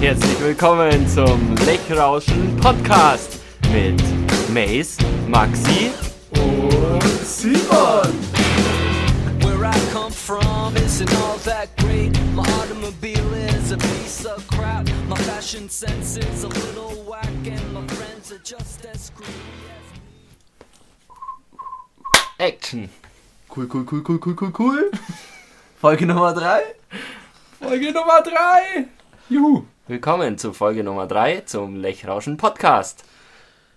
Herzlich willkommen zum Lechrauschen Podcast mit Mace, Maxi und Simon. Where I come from isn't all that great. My automobile is a piece of crap. My fashion sense is a little whack, and my friends are just as screwy as me. Action. Cool, cool, cool, cool, cool, cool, cool. Folge Nummer 3. Folge Nummer 3! Juhu! Willkommen zu Folge Nummer 3 zum Lechrauschen Podcast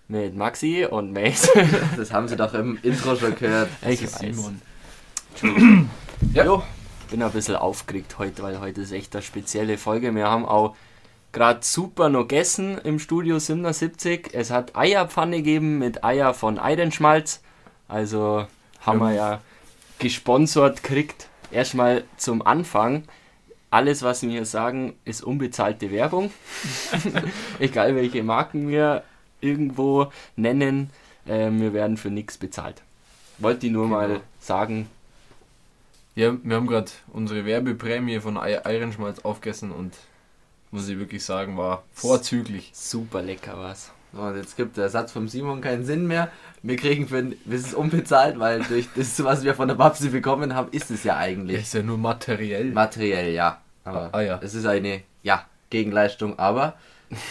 mit Maxi und Mace. Das haben sie doch im Intro schon gehört. Ich weiß. Simon. Ja. Jo, bin ein bisschen aufgeregt heute, weil heute ist echt eine spezielle Folge. Wir haben auch gerade super noch gegessen im Studio 77. Es hat Eierpfanne gegeben mit Eier von Eidenschmalz. Also haben wir ja gesponsert kriegt. Erstmal zum Anfang. Alles, was wir sagen, ist unbezahlte Werbung. Egal welche Marken wir irgendwo nennen, äh, wir werden für nichts bezahlt. Wollte ich nur mal sagen, Ja, wir haben gerade unsere Werbeprämie von Ei- Eirenschmalz aufgegessen und muss ich wirklich sagen, war vorzüglich. super lecker was. Und jetzt gibt der Satz vom Simon keinen Sinn mehr. Wir kriegen für das ist unbezahlt, weil durch das, was wir von der Babsi bekommen haben, ist es ja eigentlich. Ist ja nur materiell. Materiell, ja. Aber Ah, ja. es ist eine, ja, Gegenleistung, aber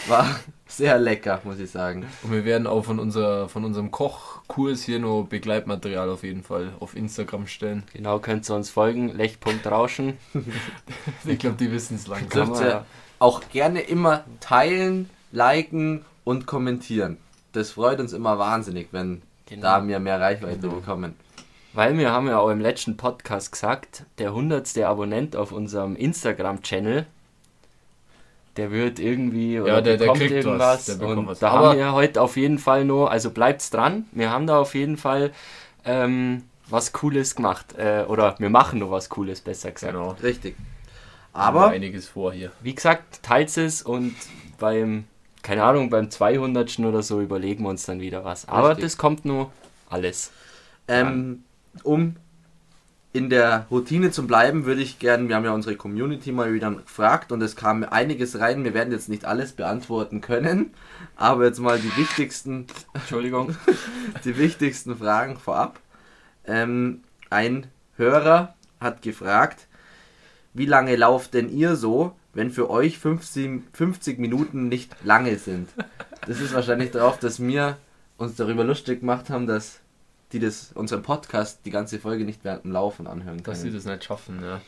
war sehr lecker, muss ich sagen. Und wir werden auch von, unserer, von unserem Kochkurs hier noch Begleitmaterial auf jeden Fall auf Instagram stellen. Genau, könnt ihr uns folgen. Lech.rauschen. Ich glaube, die wissen es Dürft langsam. Ihr auch gerne immer teilen, liken und kommentieren. Das freut uns immer wahnsinnig, wenn Genau. da wir mehr Reichweite Genau. bekommen. Weil wir haben ja auch im letzten Podcast gesagt, der hundertste Abonnent auf unserem Instagram-Channel, der wird irgendwie oder Ja, der- der bekommt kriegt was, irgendwas. der bekommt und was. da Aber- haben wir heute auf jeden Fall noch, also bleibt's dran, wir haben da auf jeden Fall ähm, was Cooles gemacht. Äh, oder wir machen noch was Cooles, besser gesagt. Genau. Richtig. Aber einiges vor hier. Wie gesagt, teilt es und beim, keine Ahnung, beim 200. oder so überlegen wir uns dann wieder was. Aber Richtig. das kommt nur alles. ähm, um in der Routine zu bleiben, würde ich gerne, wir haben ja unsere Community mal wieder gefragt und es kam einiges rein. Wir werden jetzt nicht alles beantworten können, aber jetzt mal die wichtigsten Entschuldigung. die wichtigsten Fragen vorab. Ähm, ein Hörer hat gefragt, wie lange lauft denn ihr so, wenn für euch 50, 50 Minuten nicht lange sind? Das ist wahrscheinlich darauf, dass wir uns darüber lustig gemacht haben, dass die das unseren Podcast die ganze Folge nicht während dem Laufen anhören Dass sie können. das nicht schaffen, ja.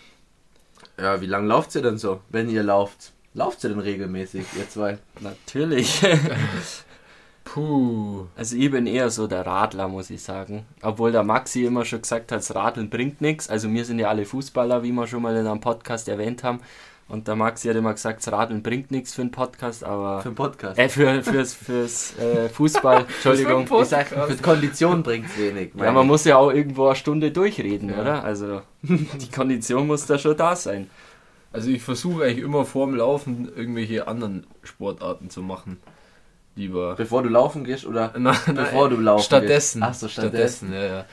Ja, wie lange lauft ihr denn so, wenn ihr lauft? Lauft ihr denn regelmäßig, ihr zwei? Natürlich. Puh. Also ich bin eher so der Radler, muss ich sagen. Obwohl der Maxi immer schon gesagt hat, das Radeln bringt nichts. Also wir sind ja alle Fußballer, wie wir schon mal in einem Podcast erwähnt haben. Und der Maxi hat immer gesagt, das Radeln bringt nichts für einen Podcast, aber... Für einen Podcast. Äh, für, fürs, fürs äh, Fußball, Entschuldigung. ich sag, für die Kondition bringt es wenig. Ja, man muss ja auch irgendwo eine Stunde durchreden, Ja. oder? Also die Kondition muss da schon da sein. Also ich versuche eigentlich immer vorm Laufen irgendwelche anderen Sportarten zu machen. Lieber. Bevor du laufen gehst oder Nein, bevor du laufen Stattdessen. gehst? Ach so, stattdessen. ja, ja.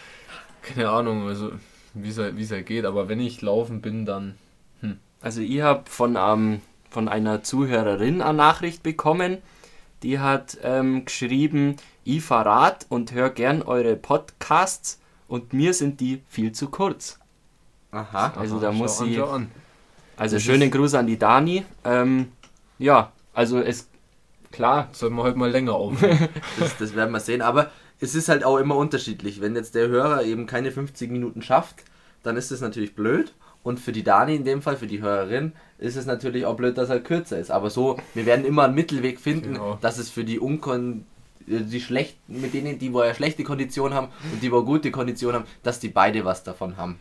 Keine Ahnung, also wie es wie es halt geht, aber wenn ich laufen bin, dann Also ich habe von, ähm, von einer Zuhörerin eine Nachricht bekommen, die hat ähm, geschrieben, ich Rad und höre gern eure Podcasts und mir sind die viel zu kurz. Aha. Also da Schau muss schau an. Also Das schönen Gruß an die Dani. Ähm, ja, also es... Klar, Sollten wir heute mal länger aufnehmen. Das, das werden wir sehen. Aber es ist halt auch immer unterschiedlich. Wenn jetzt der Hörer eben keine 50 Minuten schafft, dann ist das natürlich blöd. Und für die Dani in dem Fall, für die Hörerin, ist es natürlich auch blöd, dass er kürzer ist. Aber so, wir werden immer einen Mittelweg finden, Genau. dass es für die Unkon äh, die schlechten, mit denen, die wo ja schlechte Kondition haben und die wo gute Kondition haben, dass die beide was davon haben.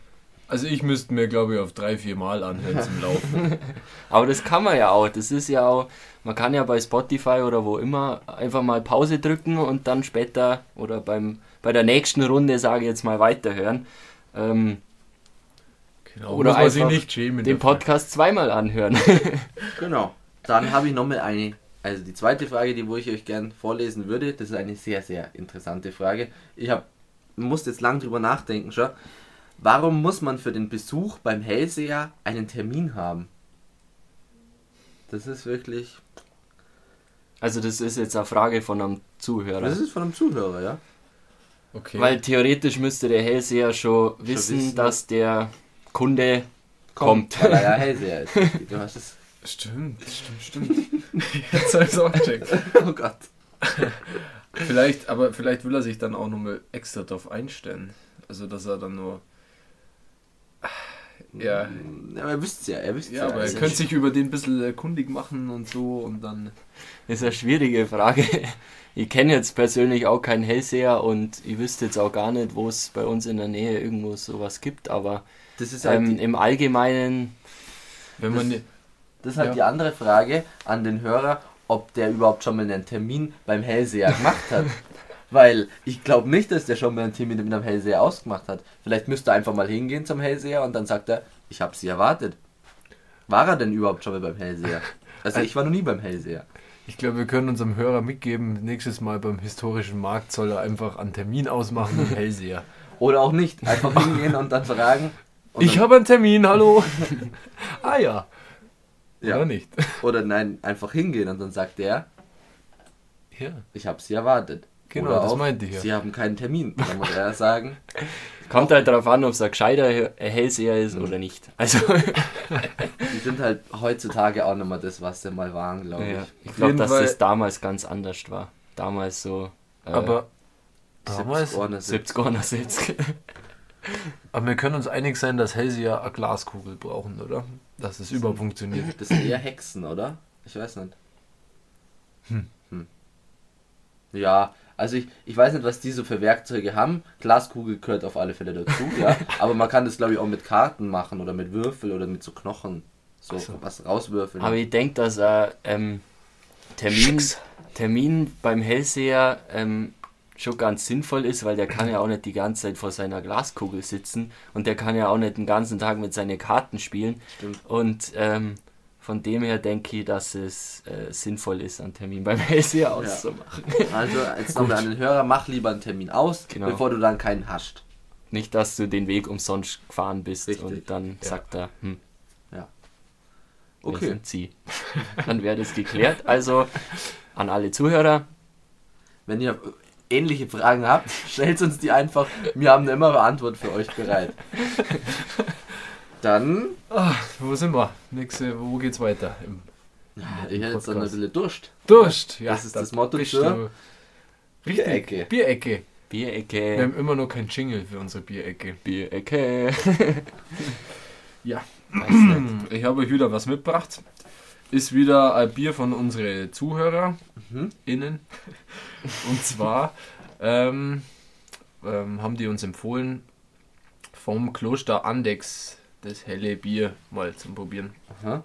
Also ich müsste mir, glaube ich, auf drei, vier Mal anhören zum Laufen. aber das kann man ja auch. Das ist ja auch... Man kann ja bei Spotify oder wo immer einfach mal Pause drücken und dann später oder beim, bei der nächsten Runde, sage ich jetzt mal, weiterhören. Ähm, Genau, Oder muss man sich einfach nicht schämen. den dafür. Podcast zweimal anhören. Genau. Dann habe ich nochmal eine, also die zweite Frage, die wo ich euch gern vorlesen würde, das ist eine sehr, sehr interessante Frage. Ich habe musste jetzt lang drüber nachdenken schon. Warum muss man für den Besuch beim Hellseher einen Termin haben? Das ist wirklich. Also das ist jetzt eine Frage von einem Zuhörer. Das ist von einem Zuhörer, ja? Okay. Weil theoretisch müsste der Hellseher schon wissen, wissen. dass der Kunde kommt. Weil er ja Hellseher ist. Du hast es. stimmt, stimmt, stimmt. Jetzt habe ich es auch gecheckt. Oh Gott. Vielleicht, aber vielleicht will er sich dann auch nochmal extra darauf einstellen. Also, dass er dann nur. Ja, Ja, aber er wüsste ja, er wüsste ja aber er Also, könnte sich über den ein bisschen erkundig machen und so und dann. Das ist eine schwierige Frage. Ich kenne jetzt persönlich auch keinen Hellseher und ich wüsste jetzt auch gar nicht, wo es bei uns in der Nähe irgendwo sowas gibt, aber Das ist halt, ähm, im Allgemeinen, Wenn man. ne- das ist halt ja. die andere Frage an den Hörer, ob der überhaupt schon mal einen Termin beim Hellseher gemacht hat. Weil ich glaube nicht, dass der schon mal einen Termin mit einem Hellseher ausgemacht hat. Vielleicht müsste er einfach mal hingehen zum Hellseher und dann sagt er, ich habe sie erwartet. War er denn überhaupt schon mal beim Hellseher? Also ich war noch nie beim Hellseher. Ich glaube, wir können unserem Hörer mitgeben, nächstes Mal beim historischen Markt soll er einfach einen Termin ausmachen mit dem Hellseher. Oder auch nicht. Einfach hingehen und dann fragen. Und Ich habe einen Termin, hallo. ah ja. Ja. Oder nicht? Oder nein, einfach hingehen und dann sagt er, Ja. ich habe sie erwartet. Genau, Oder das auch, meinte ich ja. Sie haben keinen Termin. Dann muss er sagen, kommt halt darauf an, ob es ein gescheiter He- Hellseher ist oder nicht. Also, die sind halt heutzutage auch nicht mehr das, was sie mal waren, glaube ich. ja, ich Auf glaube, dass Fall- das damals ganz anders war. Damals so äh, Aber, 70 damals, Ohren, 70 oder 70. aber wir können uns einig sein, dass Hellseher eine Glaskugel brauchen, oder? Dass es überhaupt funktioniert. Das sind eher Hexen, oder? Ich weiß nicht. Hm. Hm. Ja, also ich, ich weiß nicht, was die so für Werkzeuge haben. Glaskugel gehört auf alle Fälle dazu, ja. Aber man kann das, glaube ich, auch mit Karten machen oder mit Würfel oder mit so Knochen. So Ach so. was rauswürfeln. Aber ich denke, dass ein ähm, Termin, Termin beim Hellseher ähm, schon ganz sinnvoll ist, weil der kann ja auch nicht die ganze Zeit vor seiner Glaskugel sitzen und der kann ja auch nicht den ganzen Tag mit seinen Karten spielen. Stimmt. Und ähm, von dem her denke ich, dass es äh, sinnvoll ist, einen Termin beim Hellseher auszumachen. Also jetzt nochmal an den Hörer, mach lieber einen Termin aus, Genau. bevor du dann keinen hast. Nicht, dass du den Weg umsonst gefahren bist Richtig. und dann Ja. sagt er, hm, wir Okay. sind sie. dann wäre das geklärt. Also an alle Zuhörer, Wenn ihr ähnliche Fragen habt, stellt uns die einfach. Wir haben immer eine Antwort für euch bereit. Dann, Ah, wo sind wir? Nächste, wo geht's weiter? Im ich hätte jetzt dann ein bisschen Durst. Durst. Ja, Das ist da das Motto zur Richtig. Bierecke. Bierecke. Wir Bierecke, haben immer noch kein Jingle für unsere Bierecke. Bierecke. Ja. Ich habe euch wieder was mitgebracht. Ist wieder ein Bier von unseren Zuhörer Mhm. innen. Und zwar ähm, ähm, haben die uns empfohlen, vom Kloster Andex das helle Bier mal zum Probieren. Aha.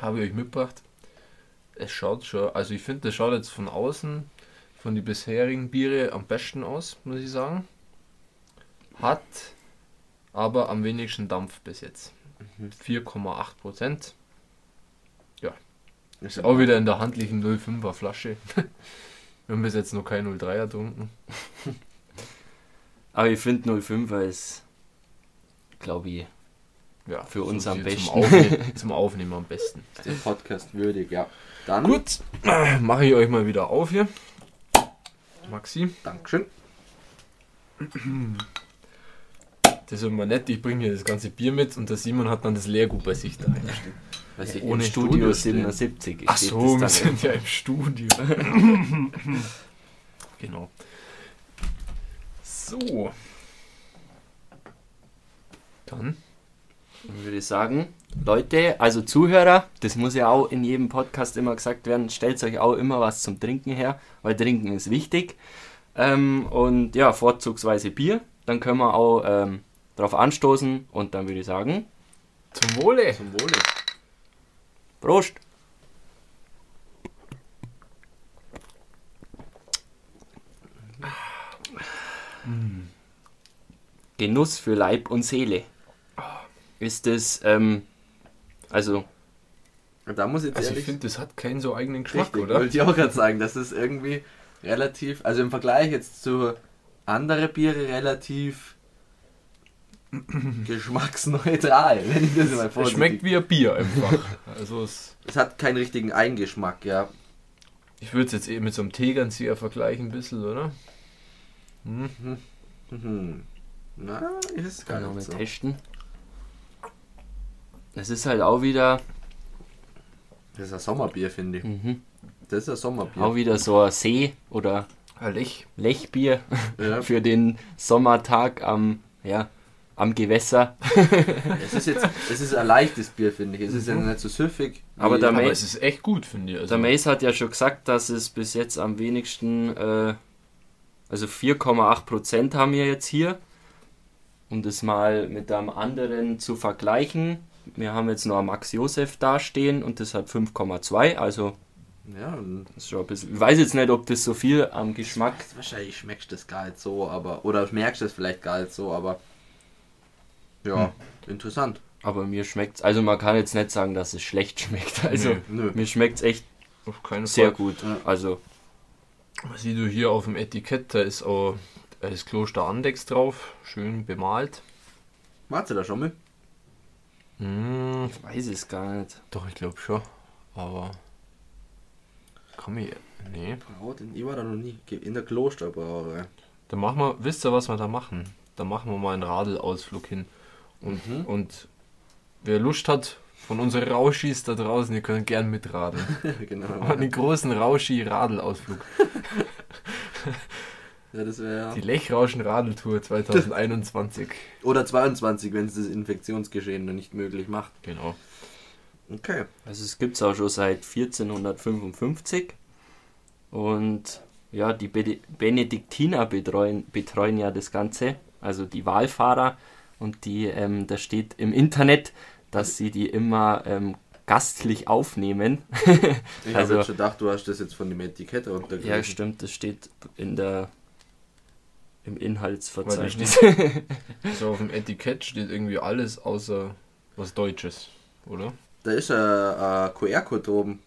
Habe ich euch mitgebracht. Es schaut schon, also ich finde, das schaut jetzt von außen, von den bisherigen Biere am besten aus, muss ich sagen. Hat aber am wenigsten Dampf bis jetzt. 4,8 Prozent. Ist Auch wieder in der handlichen 05er Flasche. Wir haben bis jetzt noch kein 03er getrunken. Aber ich finde 05er ist, glaube ich, Ja, Für uns am besten. Zum Aufnehmen, zum Aufnehmen am besten. der Podcast würdig, ja. Dann, Gut, mache ich euch mal wieder auf hier. Maxi, Dankeschön. das ist immer nett. Ich bringe hier das ganze Bier mit und der Simon hat dann das Leergut bei sich daheim. Weil sie ohne im Studio stehen. 77. Ach so, wir sind ja im Studio. genau. So. Dann. Dann würde ich sagen, Leute, also Zuhörer, das muss ja auch in jedem Podcast immer gesagt werden, stellt euch auch immer was zum Trinken her, weil Trinken ist wichtig. Ähm, und ja, vorzugsweise Bier. Dann können wir auch ähm, drauf anstoßen und dann würde ich sagen, Zum Wohle. Zum Wohle. Prost! Genuss für Leib und Seele. Ist es, ähm, also, Da muss ich jetzt Also ich finde, das hat keinen so eigenen Geschmack, Richtig, oder? wollte ich auch gerade sagen. Das ist irgendwie relativ, also im Vergleich jetzt zu andere Biere relativ geschmacksneutral, wenn ich das mal Es vorsichtig schmeckt wie ein Bier einfach. Also es, Es hat keinen richtigen Eingeschmack, ja. ich würde es jetzt eben mit so einem Tegernseher vergleichen ein bisschen, oder? Mhm. Na, ist gar Kann auch mal nicht so. testen. Es ist halt auch wieder, Das ist ein Sommerbier, finde ich. mhm, Das ist ein Sommerbier. auch wieder so ein See- oder Herrlich. Lechbier Ja. für den Sommertag am, ja, am Gewässer. Es ist jetzt, es ist ein leichtes Bier, finde ich. Es ist ja nicht so süffig. Aber der Aber Ma- es ist echt gut, finde ich. Also, Der Mace hat ja schon gesagt, dass es bis jetzt am wenigsten, äh, also 4,8% haben wir jetzt hier. Um das mal mit einem anderen zu vergleichen. Wir haben jetzt noch ein Max Josef dastehen und das hat 5,2, also ja, das ist schon ein bisschen. Ich weiß jetzt nicht, ob das so viel am Geschmack. wahrscheinlich schmeckst du das gar nicht so, aber. Oder merkst du es vielleicht gar nicht so, aber. Ja, interessant. Aber mir schmeckt Also man kann jetzt nicht sagen, dass es schlecht schmeckt. Also Nee, Nö. mir schmeckt es echt sehr Fall. gut. Ja. Also Was siehst du hier auf dem Etikett? Da ist auch das Kloster Andex drauf. Schön bemalt. Warte da schon mal? Hm, ich weiß es gar nicht. doch, ich glaube schon. Aber. Komm ich. Nee. Braut, ich war da noch nie. In der Klosterbrauerei. Da machen wir. Wisst ihr, was wir da machen? Da machen wir mal einen Radelausflug hin. Und, Mhm. und wer Lust hat, von unseren Rauschis da draußen, ihr könnt gern mitradeln. genau. einen großen Rauschi-Radelausflug. Ja, das wäre. Die Lechrauschen-Radeltour 2021. Oder 22, wenn es das Infektionsgeschehen dann nicht möglich macht. genau. Okay. Also es gibt es auch schon seit 1455 und ja, die Be Benediktiner betreuen, betreuen ja das Ganze, also die Wallfahrer und die, ähm, da steht im Internet, dass sie die immer ähm, gastlich aufnehmen. Ich Also- habe jetzt schon gedacht, du hast das jetzt von dem Etikett runtergelesen. ja, stimmt, das steht in der im Inhaltsverzeichnis. Also auf dem Etikett steht irgendwie alles außer was Deutsches, oder? Da ist ein, ein QR-Code oben.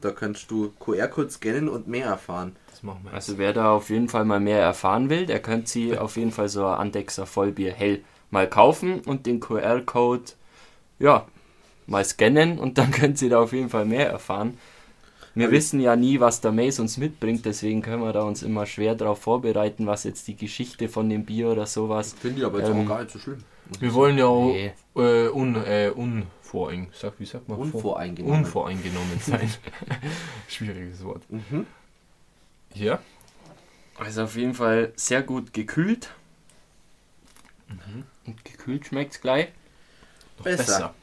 Da kannst du QR-Code scannen und mehr erfahren. Das machen wir jetzt. Also wer da auf jeden Fall mal mehr erfahren will, der könnte sie auf jeden Fall so ein Andexer Vollbier hell mal kaufen und den QR-Code ja mal scannen und dann können sie da auf jeden Fall mehr erfahren. Wir Aber- wissen ja nie, was der Mace uns mitbringt, deswegen können wir da uns immer schwer darauf vorbereiten, was jetzt die Geschichte von dem Bier oder sowas. Finde ich aber jetzt Ähm, auch gar nicht so schlimm. Wir wollen ja auch Nee. äh, un, äh, unvorein, sag, wie sagt man? Vor- Unvoreingenommen. Unvoreingenommen sein. Schwieriges Wort. Mhm. Ja, Also auf jeden Fall sehr gut gekühlt. Mhm. Und gekühlt schmeckt gleich. noch Besser. besser.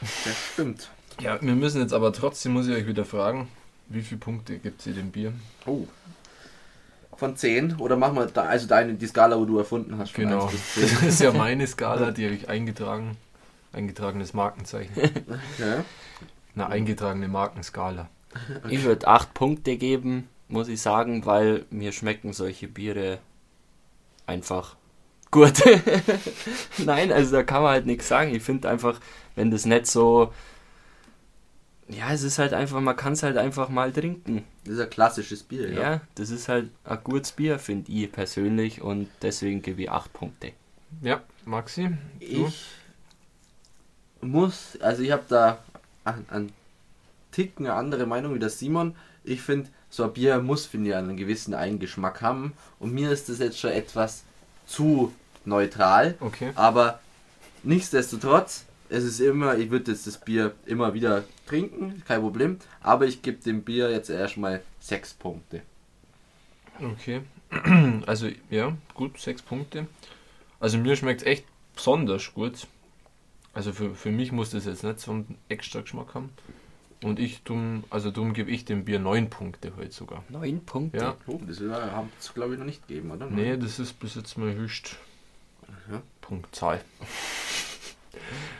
Das stimmt. Ja, wir müssen jetzt aber trotzdem, muss ich euch wieder fragen, wie viele Punkte gibt ihr dem Bier? Oh. Von 10? Oder machen wir da, also deine, die Skala, wo du erfunden hast. Genau. 1 bis 10. Das ist ja meine Skala, die habe ich eingetragen. Eingetragenes Markenzeichen. Okay. Eine eingetragene Markenskala. Ich würde 8 Punkte geben, muss ich sagen, weil mir schmecken solche Biere einfach gut. Nein, also da kann man halt nichts sagen. Ich finde einfach, wenn das nicht so. Ja, es ist halt einfach, man kann es halt einfach mal trinken. Das ist ein klassisches Bier, Ja, ja. das ist halt ein gutes Bier, finde ich persönlich und deswegen gebe ich 8 Punkte. Ja, Maxi? Du? Ich muss, also ich habe da an, an Ticken eine andere Meinung wie der Simon. Ich finde, so ein Bier muss, finde ich, einen gewissen Eingeschmack haben. Und mir ist das jetzt schon etwas zu neutral. Okay. Aber nichtsdestotrotz, es ist immer, ich würde jetzt das Bier immer wieder trinken, kein Problem. Aber ich gebe dem Bier jetzt erstmal 6 Punkte. Okay. Also, ja, gut, sechs Punkte. Also, mir schmeckt es echt besonders gut. Also, für, für mich muss das jetzt nicht so einen extra Geschmack haben. Und ich, drum, also darum gebe ich dem Bier neun Punkte heute sogar. 9 Punkte. Ja. Oh, das haben es, glaube ich, noch nicht gegeben, oder? Nee, das ist bis jetzt mal höchst Punktzahl.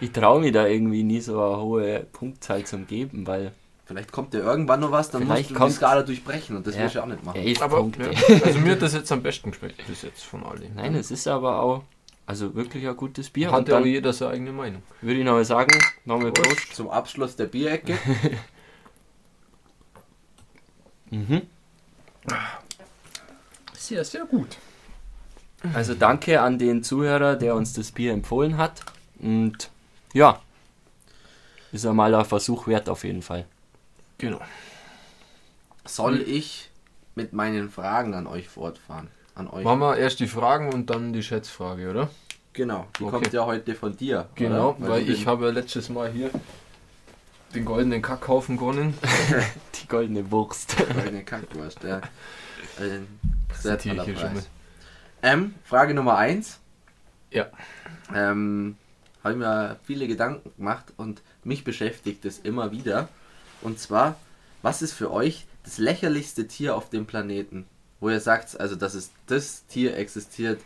Ich traue mich da irgendwie nie so eine hohe Punktzahl zum geben, weil Vielleicht kommt ja irgendwann noch was, dann Vielleicht musst du kommt- die Skala durchbrechen und das Ja. willst du auch nicht machen. 11 Aber Punkte. ja, also mir hat das jetzt am besten geschmeckt bis jetzt von allen. Nein, es ist aber auch also wirklich ein gutes Bier. Hat ja auch jeder seine eigene Meinung. würde ich nochmal sagen, nochmal Prost. Zum Abschluss der Bierecke. Mhm. Sehr, sehr gut. Also danke an den Zuhörer, der uns das Bier empfohlen hat. Und ja, ist einmal ein Versuch wert auf jeden Fall. Genau. Soll ich mit meinen Fragen an euch fortfahren? An euch? Machen wir erst die Fragen und dann die Schätzfrage, oder? Genau, die Okay. kommt ja heute von dir. Genau, oder? weil du ich habe ja letztes Mal hier den goldenen Kackhaufen gewonnen. Die goldene Wurst. Eine Kackwurst, ja. Ein sehr toller hier schon Preis. Ähm, Frage Nummer 1. Ja. Ähm, habe ich mir viele Gedanken gemacht und mich beschäftigt es immer wieder. Und zwar, was ist für euch das lächerlichste Tier auf dem Planeten? Wo ihr sagt, also dass es das Tier existiert,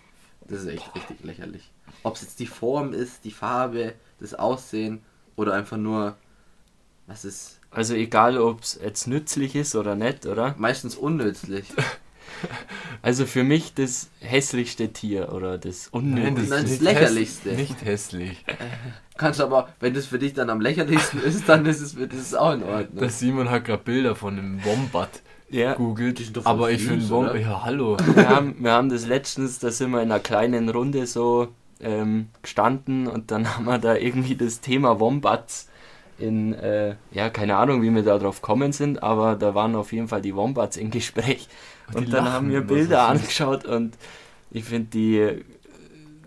das ist echt richtig lächerlich. Ob es jetzt die Form ist, die Farbe, das Aussehen oder einfach nur, was ist Also egal, ob es jetzt nützlich ist oder nicht, oder? meistens unnützlich. Also für mich das hässlichste Tier oder das unnötigste. das ist nicht lächerlichste. Nicht hässlich. Kannst aber, wenn das für dich dann am lächerlichsten ist, dann ist es für das ist auch in Ordnung. Der Simon hat gerade Bilder von einem Wombat Ja, googelt. Die sind doch voll Aber ich finde? Wombat. Ja, hallo. wir haben, wir haben das letztens, da sind wir in einer kleinen Runde so ähm, gestanden und dann haben wir da irgendwie das Thema Wombats in, äh, ja, keine Ahnung, wie wir da drauf kommen sind, aber da waren auf jeden Fall die Wombats im Gespräch. Und Und, die dann lachen haben wir Bilder angeschaut und ich finde, die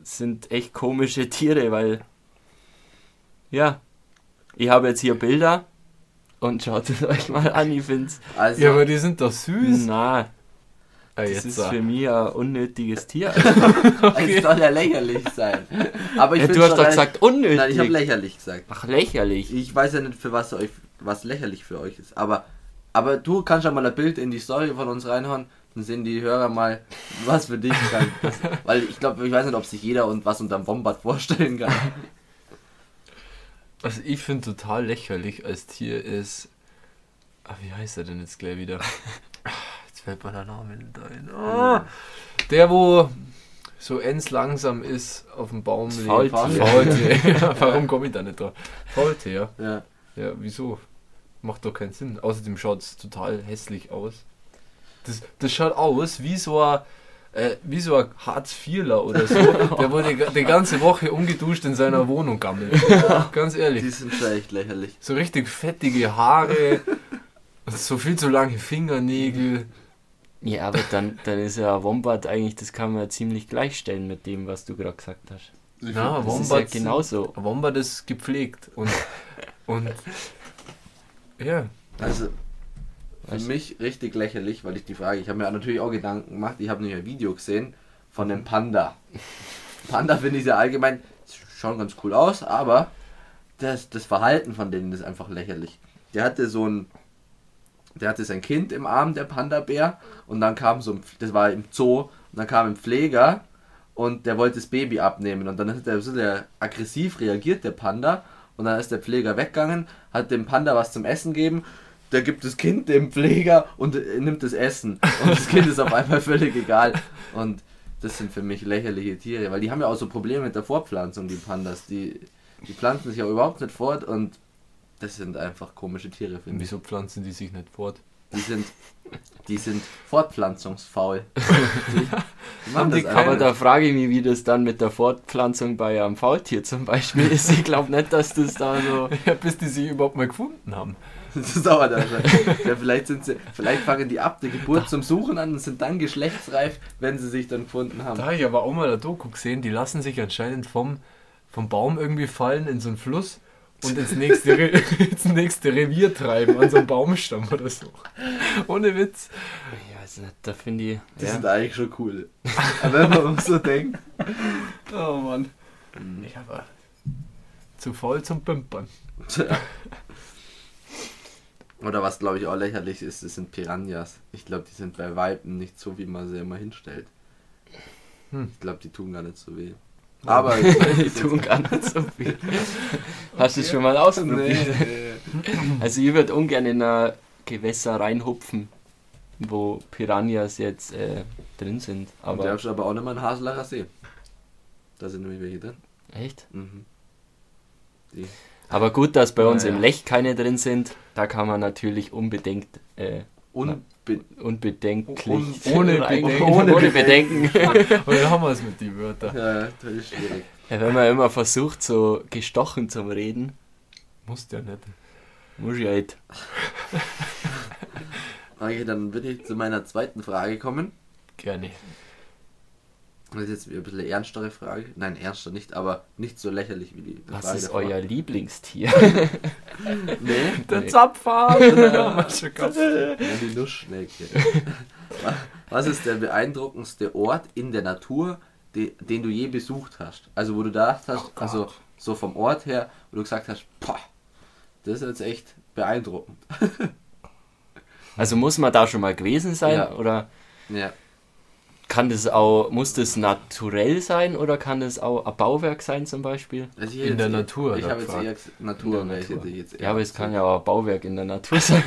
sind echt komische Tiere, weil, ja, ich habe jetzt hier Bilder und schaut es euch mal an, ich finde es, Also, Ja, aber die sind doch süß. na, das jetzt ist sag. für mich ein unnötiges Tier. es soll ja lächerlich sein. Aber ich Ja, du hast doch gesagt unnötig. Nein, ich habe lächerlich gesagt. Ach, lächerlich. Ich weiß ja nicht, für was euch was lächerlich für euch ist. Aber, aber du kannst ja mal ein Bild in die Story von uns reinhauen, dann sehen die Hörer mal, was für dich. Das, weil ich glaube, ich weiß nicht, ob sich jeder und was unter einem Wombat vorstellen kann. Was ich finde total lächerlich als Tier ist. Ah, wie heißt er denn jetzt gleich wieder? Jetzt fällt mir der Name nicht ein. Ah, der, wo so ends langsam ist auf dem Baum. Das lebt. Faultier. Faultier. Warum komme ich da nicht drauf? Faultier. Ja. Ja, wieso? Macht doch keinen Sinn. Außerdem schaut es total hässlich aus. Das, das schaut aus wie so ein, äh, wie so ein Hartz-IVler oder so, der wurde die, ganze Woche ungeduscht in seiner Wohnung gammelt. Ganz ehrlich. Die sind schon echt lächerlich. So richtig fettige Haare, so viel zu lange Fingernägel. Ja, aber dann, dann ist ja Wombat eigentlich, das kann man ja ziemlich gleichstellen mit dem, was du gerade gesagt hast. Na, Das Wombat ist ja genauso. Wombat ist gepflegt und, und ja, Also, für Was? mich richtig lächerlich, weil ich die Frage, ich habe mir natürlich auch Gedanken gemacht, ich habe nämlich ein Video gesehen von einem Panda. Panda finde ich ja allgemein, schauen ganz cool aus, aber das, das Verhalten von denen ist einfach lächerlich. Der hatte so ein, der hatte sein Kind im Arm, der Panda-Bär, und dann kam so ein, das war im Zoo, und dann kam ein Pfleger und der wollte das Baby abnehmen und dann hat der, so der aggressiv reagiert, der Panda, und dann ist der Pfleger weggegangen, hat dem Panda was zum Essen gegeben, der gibt das Kind dem Pfleger und äh, nimmt das Essen. Und das Kind ist auf einmal völlig egal. Und das sind für mich lächerliche Tiere, weil die haben ja auch so Probleme mit der Fortpflanzung, die Pandas. Die, die pflanzen sich ja überhaupt nicht fort und das sind einfach komische Tiere, finde ich. wieso pflanzen die sich nicht fort? Die sind, die sind fortpflanzungsfaul. Die, die machen die das Aber da frage ich mich, wie das dann mit der Fortpflanzung bei einem Faultier zum Beispiel ist. Ich glaube nicht, dass das da so. Ja, bis die sich überhaupt mal gefunden haben. Das dauert also. ja, vielleicht, sind sie, vielleicht fangen die ab der Geburt zum Suchen an und sind dann geschlechtsreif, wenn sie sich dann gefunden haben. Da habe ich aber auch mal eine Doku gesehen, die lassen sich anscheinend vom, vom Baum irgendwie fallen in so einen Fluss und ins nächste, Re ins nächste Revier treiben, an so einem Baumstamm oder so. Ohne Witz. Ich weiß nicht, da finde ich. Die Ja. sind eigentlich schon cool. Aber wenn man so denkt. Oh Mann. Ich aber zu faul zum Pimpern. Oder was glaube ich auch lächerlich ist, das sind Piranhas. Ich glaube, die sind bei Weiben nicht so, wie man sie immer hinstellt. Hm. Ich glaube, die tun gar nicht so weh. Aber Die tun gar nicht so viel. Hast du es schon mal ausprobiert? Also ich würde ungern in ein Gewässer reinhupfen, wo Piranhas jetzt äh, drin sind. aber du darfst aber auch nicht mal einen Haselacher See. Da sind nämlich welche drin. echt? Mhm. Die. Aber gut, dass bei uns Naja. im Lech keine drin sind. Da kann man natürlich unbedingt. Äh, Un Be unbedenklich. Un- ohne Bedenken. Ohne, ohne Bedenken. Und dann haben wir es mit den Wörtern. ja, das ist schwierig. Ja, wenn man immer versucht, so gestochen zu reden, Musst ja nicht. muss ich halt. Okay, dann würde ich zu meiner zweiten Frage kommen. Gerne. Das ist jetzt wieder ein bisschen eine ernstere Frage. Nein, ernster nicht, aber nicht so lächerlich wie die, die Was Frage ist davor. euer Lieblingstier? Nee, Der Nee. Zapfhahn! die Nussschnecke. Was ist der beeindruckendste Ort in der Natur, de, den du je besucht hast? Also wo du gedacht hast, Oh also so vom Ort her, wo du gesagt hast, boah, das ist jetzt echt beeindruckend. Also muss man da schon mal gewesen sein Ja. oder Ja, kann das auch, muss das naturell sein oder kann das auch ein Bauwerk sein zum Beispiel? also In der Natur, Ich habe jetzt eher Natur, In der weil ich hätte jetzt eher Ja, aber es kann ja auch ein Bauwerk in der Natur sein.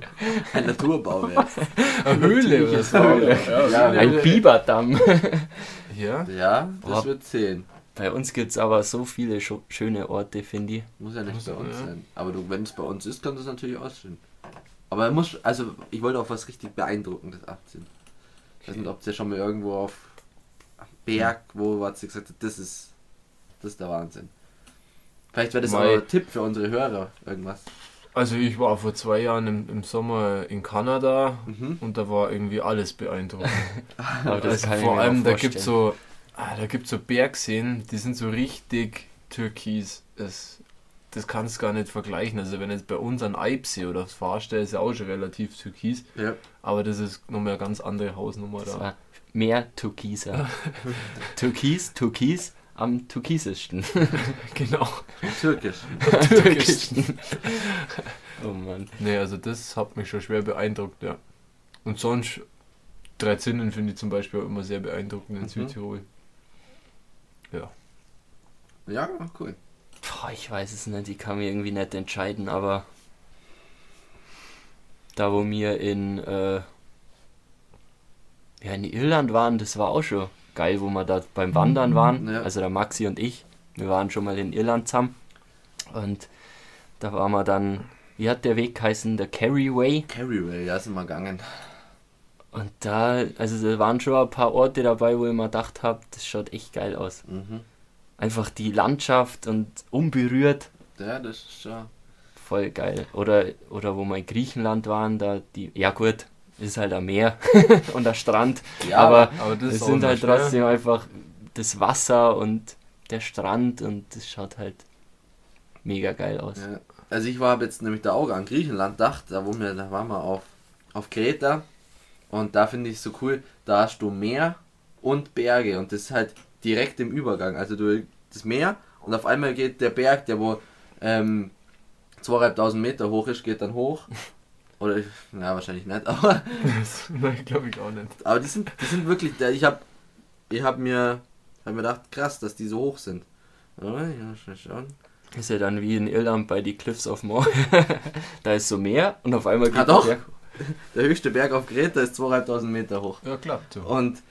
ein Naturbauwerk. Eine Höhle oder so. Ja, Ja, Ein Biberdamm. Ja. Ja, das Boah. wird zählen. Bei uns gibt es aber so viele scho- schöne Orte, finde ich. Muss ja nicht Muss bei uns ja. sein. Aber du, wenn es bei uns ist, kann das natürlich aussehen. Aber er muss, also ich wollte auf was richtig Beeindruckendes abziehen. Ich weiß nicht, ob der schon mal irgendwo auf Berg, wo hat sie gesagt, hat, das ist, das ist der Wahnsinn. Vielleicht wäre das Mei. auch ein Tipp für unsere Hörer, irgendwas. Also ich war vor zwei Jahren im, im Sommer in Kanada Mhm. und da war irgendwie alles beeindruckend. Aber das also kann ich vor mir allem, da gibt so, ah, da gibt's so Bergseen, die sind so richtig türkis. Das, das kannst du gar nicht vergleichen. Also wenn jetzt bei uns an Eibsee oder das Fahrstell ist ja auch schon relativ türkis, Ja. aber das ist nochmal eine ganz andere Hausnummer Das da. war mehr Türkiser. Türkis, Türkis am türkisesten. genau. Türkisch. Türkischsten. oh Mann. Nee, also das hat mich schon schwer beeindruckt, ja. Und sonst, drei Zinnen finde ich zum Beispiel auch immer sehr beeindruckend in Mhm. Südtirol. Ja. Ja, cool. Boah, ich weiß es nicht, ich kann mir irgendwie nicht entscheiden, aber da wo wir in, äh, ja, in Irland waren, das war auch schon geil, wo wir da beim Wandern waren, Ja. also der Maxi und ich, wir waren schon mal in Irland zusammen und da waren wir dann, wie hat der Weg geheißen, der Kerryway Carryway, ja, sind wir gegangen. und da, also da waren schon ein paar Orte dabei, wo ich mir gedacht habe, das schaut echt geil aus. Mhm. Einfach die Landschaft und unberührt. Ja, das ist schon. Voll geil. Oder, oder wo wir in Griechenland waren, da die. Ja gut, ist halt ein Meer und der Strand. Ja, aber aber das es sind halt schwer. trotzdem einfach das Wasser und der Strand und das schaut halt mega geil aus. Ja. Also ich war jetzt nämlich da auch an Griechenland gedacht, da wo wir, da waren wir auf, auf Kreta und da finde ich so cool, da hast du Meer und Berge und das ist halt direkt im Übergang. Also du das Meer und auf einmal geht der Berg, der wo ähm, zweieinhalbtausend Meter hoch ist, geht dann hoch. Oder na wahrscheinlich nicht, aber, Nein, glaube ich auch nicht. aber die sind die sind wirklich, ich habe ich habe mir hab mir gedacht, krass, dass die so hoch sind. Ja, ja, schon. Ist ja dann wie in Irland bei die Cliffs of Moher. da ist so Meer und auf einmal geht Ah, doch. der Berg. Der höchste Berg auf Kreta ist zweieinhalbtausend Meter hoch. Ja, klappt so. Und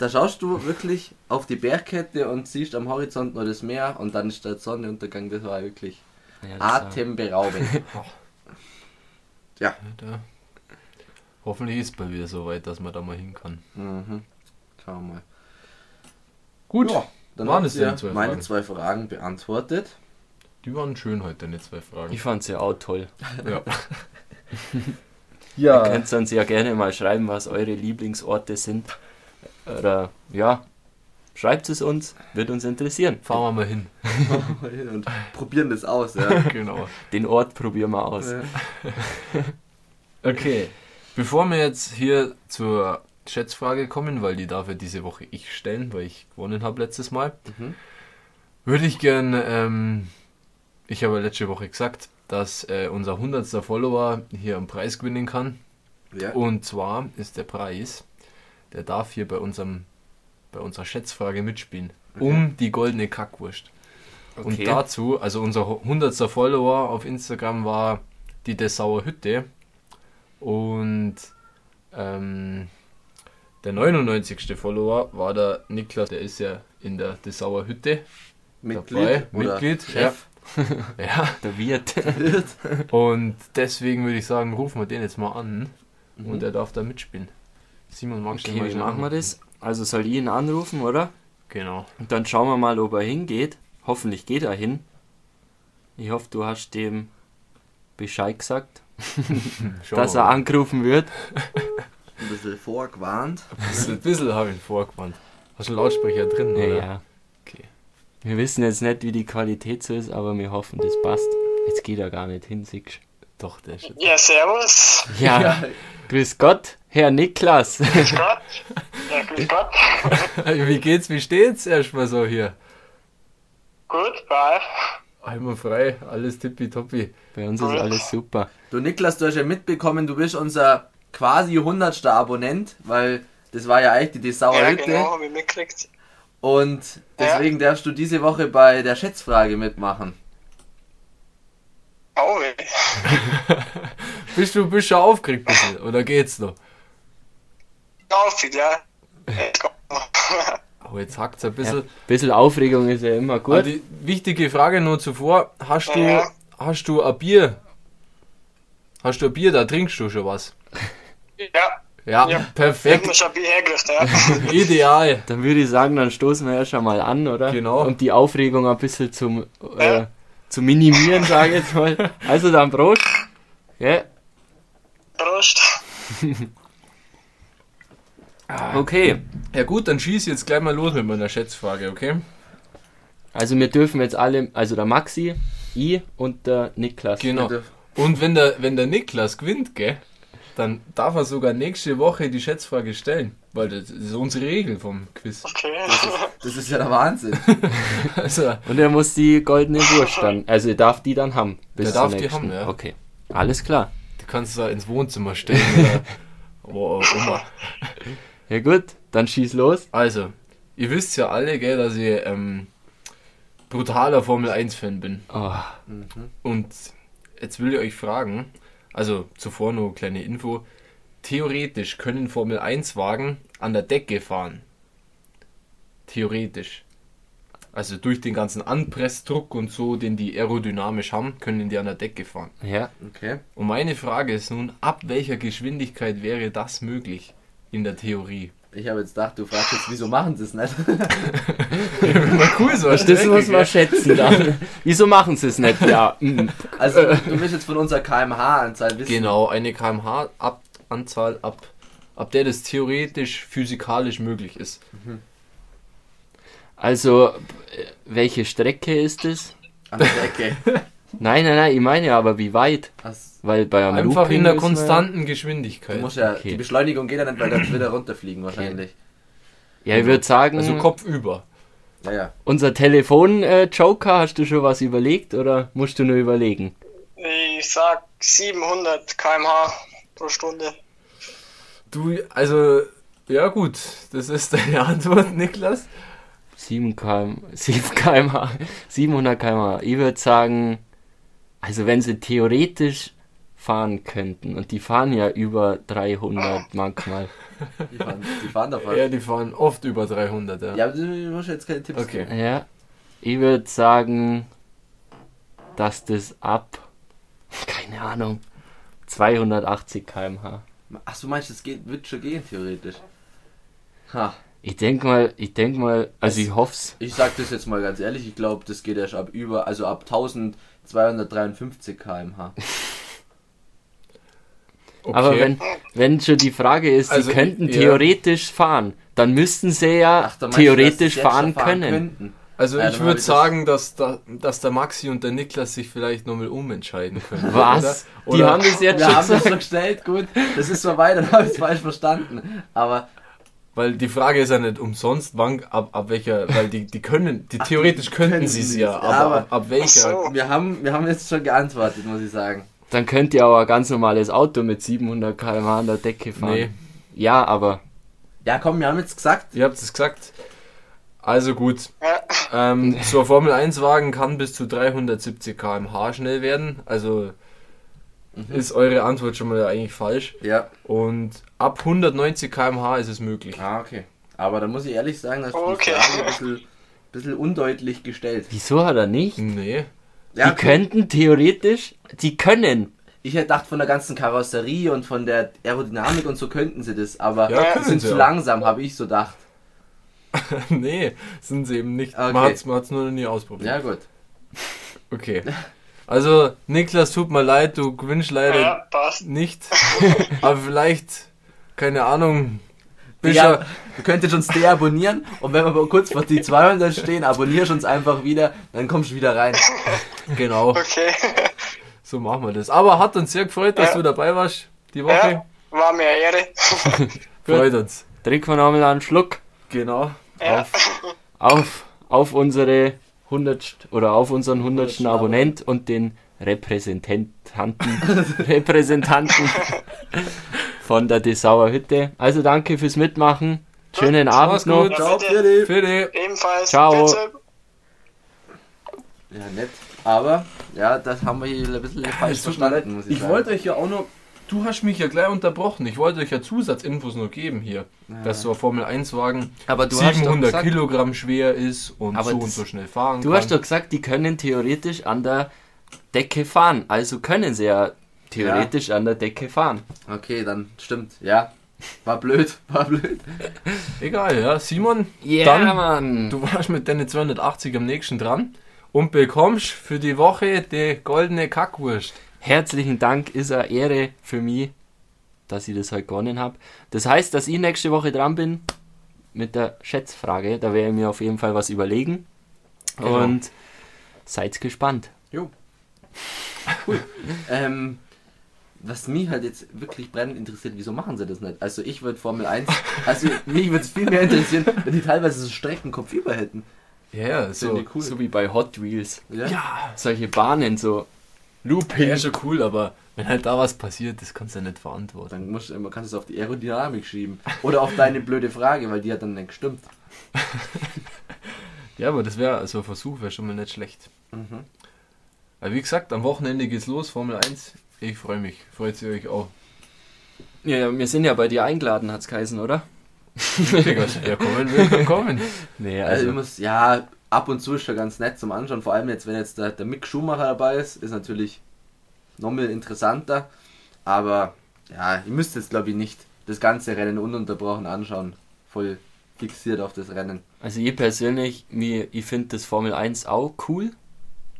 da schaust du wirklich auf die Bergkette und siehst am Horizont nur das Meer und dann ist der Sonnenuntergang. Das war wirklich Ja, das atemberaubend. ja. Da. Hoffentlich ist bald wieder so weit, dass man da mal hin kann. Mhm. Schauen wir mal. Gut, Ja, dann waren es denn zwei meine Fragen? zwei Fragen beantwortet. die waren schön heute, die zwei Fragen. Ich fand's ja auch toll. Ja. Ihr könnt uns ja gerne mal schreiben, was eure Lieblingsorte sind. Oder ja, schreibt es uns, wird uns interessieren. Fahren wir mal hin. und probieren das aus. Ja. genau. Den Ort probieren wir aus. Ja. Okay. Bevor wir jetzt hier zur Schätzfrage kommen, weil die darf ja diese Woche ich stellen, weil ich gewonnen habe letztes Mal, Mhm. würde ich gern, ähm, ich habe letzte Woche gesagt, dass äh, unser 100. Follower hier einen Preis gewinnen kann. Ja. Und zwar ist der Preis, der darf hier bei unserem bei unserer Schätzfrage mitspielen. Um die goldene Kackwurst. Und Okay. dazu, also unser 100. Follower auf Instagram war die Dessauer Hütte. Und ähm, der 99. Follower war der Niklas, der ist ja in der Dessauer Hütte Mitglied dabei. Mitglied, Chef. ja. ja. Der Wirt. Und deswegen würde ich sagen, rufen wir den jetzt mal an und er darf da mitspielen. Simon, magst du Okay, mal wie machen wir das? Also soll ich ihn anrufen, oder? Genau. Und dann schauen wir mal, ob er hingeht. Hoffentlich geht er hin. Ich hoffe, du hast dem Bescheid gesagt, dass er angerufen wird. Ein bisschen vorgewarnt. Ein bisschen, habe ich ihn vorgewandt. Hast du einen Lautsprecher drin, Ja, oder? ja. Okay. Wir wissen jetzt nicht, wie die Qualität so ist, aber wir hoffen, das passt. Jetzt geht er gar nicht hin, siehst Doch, der ist jetzt. Ja, servus. Ja, grüß Gott, Herr Niklas. Grüß Gott. Ja, grüß Gott. Wie geht's, wie steht's erstmal so hier? Gut, bye. Einmal frei, alles tippitoppi. Bei uns ist alles super. Du Niklas, du hast ja mitbekommen, du bist unser quasi 100. Abonnent, weil das war ja eigentlich die Dessauer Ja, Hütte. genau, hab ich mitgekriegt. Und deswegen darfst du diese Woche bei der Schätzfrage mitmachen. Oh, weh. Bist du, bist du schon aufgeregt bisschen, oder geht's noch? Aufgeht, ja. Noch. Oh, jetzt hackt's ein Ja, bisschen. ein bisschen Aufregung ist ja immer Aber gut. die wichtige Frage nur zuvor, hast du, Ja. hast du ein Bier? Hast du ein Bier, da trinkst du schon was? Ja, Ja, Ja. ich hab perfekt, mir schon ein Bier hergerichtet, ja. ideal. Dann würde ich sagen, dann stoßen wir ja schon mal an, oder? Genau. Um die Aufregung ein bisschen zum, äh, Ja. zu minimieren, sage ich jetzt mal. Also dann Prost. Ja, Prost. okay. Ja gut, dann schieß jetzt gleich mal los mit meiner Schätzfrage, okay? Also wir dürfen jetzt alle, also der Maxi, ich und der Niklas. Genau. Und wenn der, wenn der Niklas gewinnt, gell, dann darf er sogar nächste Woche die Schätzfrage stellen. Weil das ist unsere Regel vom Quiz. Okay. Das ist ja der Wahnsinn. Also, Und er muss die goldene Wurst dann, also er darf die dann haben. Bis Der zur darf die nächsten. haben, ja. Okay, alles klar. Du kannst da ins Wohnzimmer stellen oder wo auch immer. Ja gut, dann schieß los. Also, ihr wisst ja alle, gell, dass ich ähm, brutaler Formel 1-Fan bin. Oh, Und jetzt will ich euch fragen, also zuvor nur eine kleine Info. Theoretisch können Formel 1 Wagen an der Decke fahren. Theoretisch. Also durch den ganzen Anpressdruck und so, den die aerodynamisch haben, können die an der Decke fahren. ja. Okay. Und meine Frage ist nun, ab welcher Geschwindigkeit wäre das möglich in der Theorie? Ich habe jetzt gedacht, du fragst jetzt, wieso machen sie es nicht? Mal cool, so Das muss man schätzen dann. Wieso machen sie es nicht? Ja. Also, du willst jetzt von unserer KMH-Anzahl wissen. Genau, eine kmh-Anzahl, ab, ab der das theoretisch physikalisch möglich ist. Also, äh, welche Strecke ist es? An der Decke. Nein, nein, nein, ich meine ja, aber wie weit? Das, Weil bei einem Einfach Looping in der konstanten du Geschwindigkeit. musst ja, Okay. die Beschleunigung geht ja nicht, weil dann wieder runterfliegen wahrscheinlich. Ja, ich würde sagen, Also kopfüber. Ja, ja. unser Telefon-Joker, hast du schon was überlegt oder musst du nur überlegen? Ich sag 700 km/h pro Stunde. Du, also, ja gut, das ist deine Antwort, Niklas. 7 km, 7 km, 700 km. Ich würde sagen, also wenn sie theoretisch fahren könnten und die fahren ja über 300 manchmal. Die fahren, die fahren doch Ja, die fahren oft über 300, ja. Ja, aber du musst jetzt keine Tipps Okay. geben. Ja, ich würde sagen, dass das ab, keine Ahnung, 280 km/h. Ach, du meinst, das geht, wird schon gehen, theoretisch. Ha. Ich denke mal, ich denke mal, also ich hoff's. Ich sag das jetzt mal ganz ehrlich, ich glaube, das geht erst ab über, also ab 1253 km/h. Okay. Aber wenn, wenn schon die Frage ist, Also, sie könnten ja. theoretisch fahren, dann müssten sie ja Ach, meinst theoretisch fahren schon können. könnten. Also Ja, ich würde ich das- sagen, dass, da, dass der Maxi und der Niklas sich vielleicht nochmal umentscheiden können. Was? Oder? Die Oder- haben das jetzt Wir schon haben das so gestellt, gut. Das ist vorbei, dann habe ich es falsch verstanden. Aber Weil die Frage ist ja nicht umsonst, wann, ab, ab welcher, weil die, die können, die theoretisch könnten können sie es ja, aber, aber- ab, ab welcher? Ach so. wir haben, wir haben jetzt schon geantwortet, muss ich sagen. Dann könnt ihr aber ein ganz normales Auto mit 700 km/h an der Decke fahren. Nee, Ja, aber Ja, komm, wir haben jetzt gesagt, ihr habt es gesagt. Also gut. Ähm, so ein Formel 1 Wagen kann bis zu 370 km/h schnell werden. Also ist eure Antwort schon mal eigentlich falsch. ja. Und ab 190 km/h ist es möglich. Ah, okay. Aber da muss ich ehrlich sagen, dass Okay. die Frage ein bisschen, bisschen undeutlich gestellt. wieso hat er nicht? Nee. Ja, die könnten theoretisch, die können. ich hätte gedacht, von der ganzen Karosserie und von der Aerodynamik und so könnten sie das, aber Ja, sie können sind sie zu auch. langsam, habe ich so gedacht. nee, sind sie eben nicht. Okay. Man hat es nur noch nie ausprobiert. Ja, gut. Okay. Also, Niklas, tut mir leid, du gewinnst leider Ja, passt. nicht. Aber vielleicht, keine Ahnung, bist Ja, ja, du könntest uns deabonnieren und wenn wir kurz vor die 200 stehen, abonnierst uns einfach wieder, dann kommst du wieder rein. genau, Okay. so machen wir das. Aber hat uns sehr gefreut, dass Ja. du dabei warst, die Woche. Ja, war mir eine Ehre. Freut uns. Trinken wir nochmal einen Schluck Genau. Ja. auf, auf unsere 100 oder auf unseren 100. Abonnent und den Repräsentanten, Repräsentanten von der Dessauer Hütte. Also danke fürs Mitmachen. Schönen Abend Mach's noch. gut. Ciao. Philipp. Fede. Ebenfalls. Ciao. Bitte. Ja, nett. Aber, ja, das haben wir hier ein bisschen falsch verstanden, muss ich, Ich sagen. wollte euch ja auch noch. Du hast mich ja gleich unterbrochen. Ich wollte euch ja Zusatzinfos noch geben hier. Dass so ein Formel 1 Wagen Aber du hast doch 700 gesagt, Kilogramm schwer ist und Aber so und so schnell fahren du kann. hast doch gesagt, die können theoretisch an der Decke fahren. Also können sie ja theoretisch an der Decke fahren. Okay, dann stimmt, ja. War blöd, war blöd. Egal, ja. Simon, Ja, Dann- Mann. du warst mit deinen 280 am nächsten dran und bekommst für die Woche die goldene Kackwurst. Herzlichen Dank, ist eine Ehre für mich, dass ich das heute gewonnen habe. Das heißt, dass ich nächste Woche dran bin mit der Schätzfrage. Da werde ich mir auf jeden Fall was überlegen. Genau. Und seid gespannt. Ähm, was mich halt jetzt wirklich brennend interessiert, wieso machen sie das nicht? Also ich würde Formel 1, also mich würde es viel mehr interessieren, wenn die teilweise so Strecken kopfüber hätten. Ja, ja, so. Cool. So wie bei Hot Wheels. Ja? Ja, Solche Bahnen, so Looping. ja, schon cool, aber wenn halt da was passiert, das kannst du ja nicht verantworten. Dann musst, du- man kann es auf die Aerodynamik schieben. Oder auf deine blöde Frage, weil die hat dann nicht gestimmt. Ja, aber das wäre, also ein Versuch wäre schon mal nicht schlecht. Mhm. Aber wie gesagt, am Wochenende geht's los, Formel 1. Ich freue mich. Freut ihr euch auch? Ja, ja, wir sind ja bei dir eingeladen, hat's geheißen, oder? Wer kommen will, kann kommen. Nee, Also, ich also. muss, ja, ab und zu ist schon ganz nett zum Anschauen. Vor allem jetzt, wenn jetzt der, der Mick Schumacher dabei ist, ist natürlich nochmal interessanter. Aber ja, ihr müsst jetzt glaube ich nicht das ganze Rennen ununterbrochen anschauen. Voll fixiert auf das Rennen. Also ich persönlich, mir, ich finde das Formel 1 auch cool,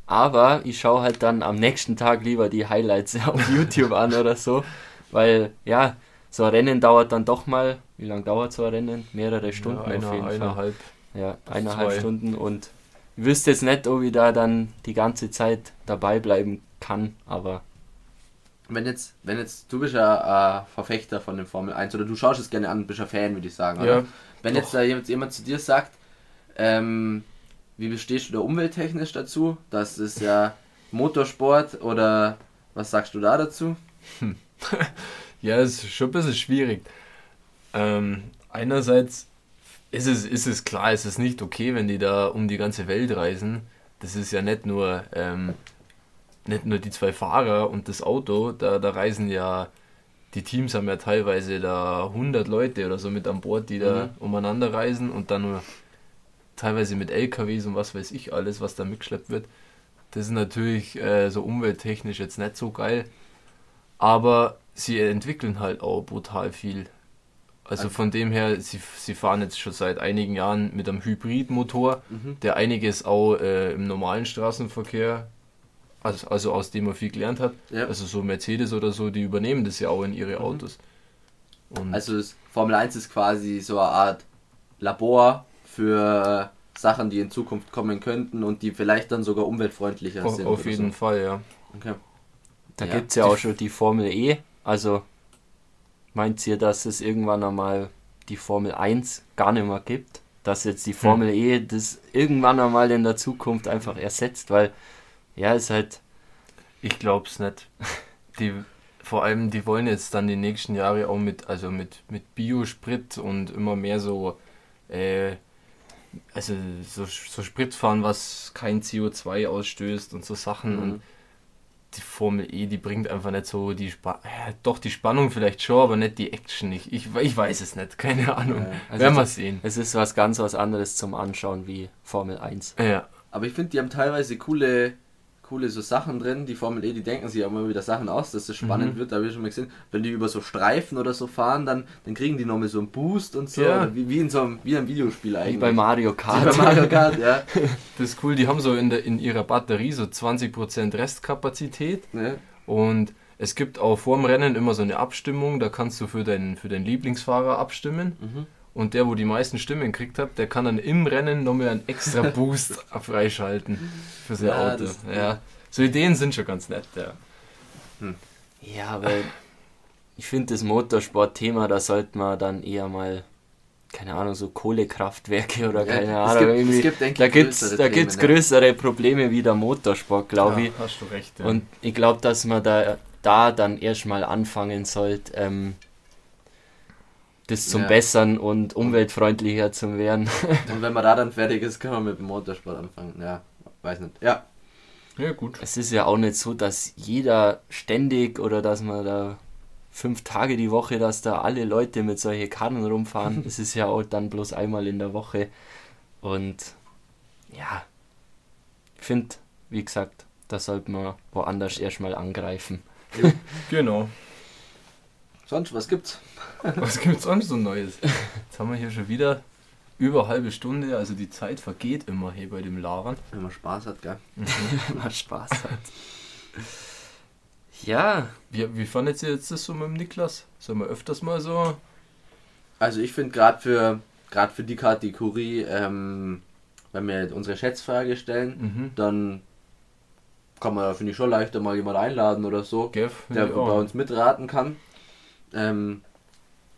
aber ich schaue halt dann am nächsten Tag lieber die Highlights auf YouTube an oder so, weil ja, so ein Rennen dauert dann doch mal, wie lange dauert so ein Rennen? Mehrere Stunden ja, auf einer, jeden Fall. eineinhalb. Ja, eineinhalb zwei. Stunden und ich wüsste jetzt nicht, ob ich da dann die ganze Zeit dabei bleiben kann, aber Wenn jetzt, wenn jetzt, du bist ja äh, Verfechter von dem Formel 1 oder du schaust es gerne an, bist ja Fan, würde ich sagen. Ja, Wenn doch. jetzt da jemand, jemand zu dir sagt, ähm, wie bestehst du da umwelttechnisch dazu? Das ist ja Motorsport oder was sagst du da dazu? Ja, es ist schon ein bisschen schwierig. Ähm, einerseits ist es, ist es klar, es ist nicht okay, wenn die da um die ganze Welt reisen. Das ist ja nicht nur, ähm, nicht nur die zwei Fahrer und das Auto, da, da reisen ja, die Teams haben ja teilweise da 100 Leute oder so mit an Bord, die da Mhm. umeinander reisen und dann nur teilweise mit LKWs und was weiß ich alles, was da mitgeschleppt wird. Das ist natürlich äh, so umwelttechnisch jetzt nicht so geil. Aber sie entwickeln halt auch brutal viel. Also von dem her, sie, sie fahren jetzt schon seit einigen Jahren mit einem Hybridmotor, Mhm. der einiges auch äh, im normalen Straßenverkehr, also, also aus dem man viel gelernt hat. Ja. Also so Mercedes oder so, die übernehmen das ja auch in ihre Autos. Und Also das Formel 1 ist quasi so eine Art Labor für Sachen, die in Zukunft kommen könnten und die vielleicht dann sogar umweltfreundlicher auf, sind. auf jeden so. Fall, ja. Okay. da Ja. gibt's ja auch schon die Formel E. Also meint ihr, dass es irgendwann einmal die Formel 1 gar nicht mehr gibt? Dass jetzt die Formel E das irgendwann einmal in der Zukunft einfach ersetzt, weil ja, ist halt Ich glaub's nicht. Die, vor allem, die wollen jetzt dann die nächsten Jahre auch mit, also mit, mit Biosprit und immer mehr so, äh, also so, so Sprit fahren, was kein CO2 ausstößt und so Sachen. Mhm. Und die Formel E, die bringt einfach nicht so die Spa äh, doch die Spannung vielleicht schon, aber nicht die Action. Ich, ich, ich weiß es nicht, keine Ahnung. Ja, also Werden wir sehen. es ist was ganz was anderes zum Anschauen wie Formel 1. Ja, Aber ich finde, die haben teilweise coole, coole so Sachen drin. Die Formel E, die denken sich ja immer wieder Sachen aus, dass es spannend Mhm. wird. Da habe ich schon mal gesehen, wenn die über so Streifen oder so fahren, dann, dann kriegen die nochmal so einen Boost und so. Ja. Wie, wie in so einem, wie einem Videospiel Wie eigentlich. bei Mario Wie Kart. bei Mario Kart, ja. Das ist cool, die haben so in, der, in ihrer Batterie so 20% Restkapazität ne? und es gibt auch vorm Rennen immer so eine Abstimmung, da kannst du für deinen, für deinen Lieblingsfahrer abstimmen. Mhm. Und der, wo die meisten Stimmen gekriegt hat, der kann dann im Rennen nochmal einen extra Boost freischalten für sein Ja, Auto. das- ja. So Ideen sind schon ganz nett, ja. Ja, aber ich finde das Motorsport-Thema, da sollte man dann eher mal, keine Ahnung, so Kohlekraftwerke oder Ja, keine es Ahnung. gibt- es irgendwie, gibt, denke da ich, gibt es größere da gibt's größere Probleme wie der Motorsport, glaube ich. Ja, hast du recht. Ja. Und ich glaube, dass man da, da dann erstmal anfangen sollte, ähm, das zum Ja. Bessern und umweltfreundlicher zu werden. Und wenn man da dann fertig ist, kann man mit dem Motorsport anfangen. Ja, weiß nicht. Ja, ja, gut. Es ist ja auch nicht so, dass jeder ständig oder dass man da fünf Tage die Woche, dass da alle Leute mit solchen Karren rumfahren. Es ist ja auch dann bloß einmal in der Woche. Und ja, ich finde, wie gesagt, da sollte man woanders erstmal angreifen. Genau. Sonst, was gibt's? Was gibt's sonst so Neues? Jetzt haben wir hier schon wieder über eine halbe Stunde, also die Zeit vergeht immer hier bei dem Labern. Wenn man Spaß hat, gell? Mal Spaß hat. Ja, Wie, wie fandet ihr jetzt das so mit dem Niklas? Sollen wir öfters mal so? Also ich finde gerade für gerade für die Kategorie, ähm, wenn wir unsere Schätzfrage stellen, Mhm. dann kann man, finde ich, schon leichter mal jemand einladen oder so, Gev, der bei uns mitraten kann. Ähm,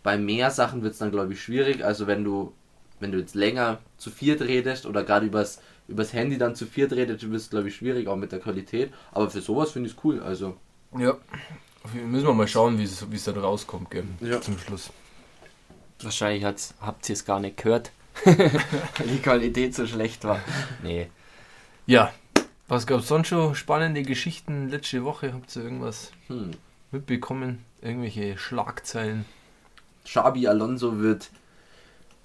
bei mehr Sachen wird es dann, glaube ich, schwierig. Also wenn du, wenn du jetzt länger zu viert redest oder gerade übers, übers Handy dann zu viert redest, wird es, glaube ich, schwierig, auch mit der Qualität. Aber für sowas finde ich es cool. Also Ja. Müssen wir mal schauen, wie es dann rauskommt, gell? Ja. Zum Schluss. wahrscheinlich hat's, habt ihr es gar nicht gehört, weil die Qualität so schlecht war. Nee. Ja. Was gab es sonst schon spannende Geschichten letzte Woche? Habt ihr irgendwas hm. Mitbekommen? Irgendwelche Schlagzeilen? Xabi Alonso wird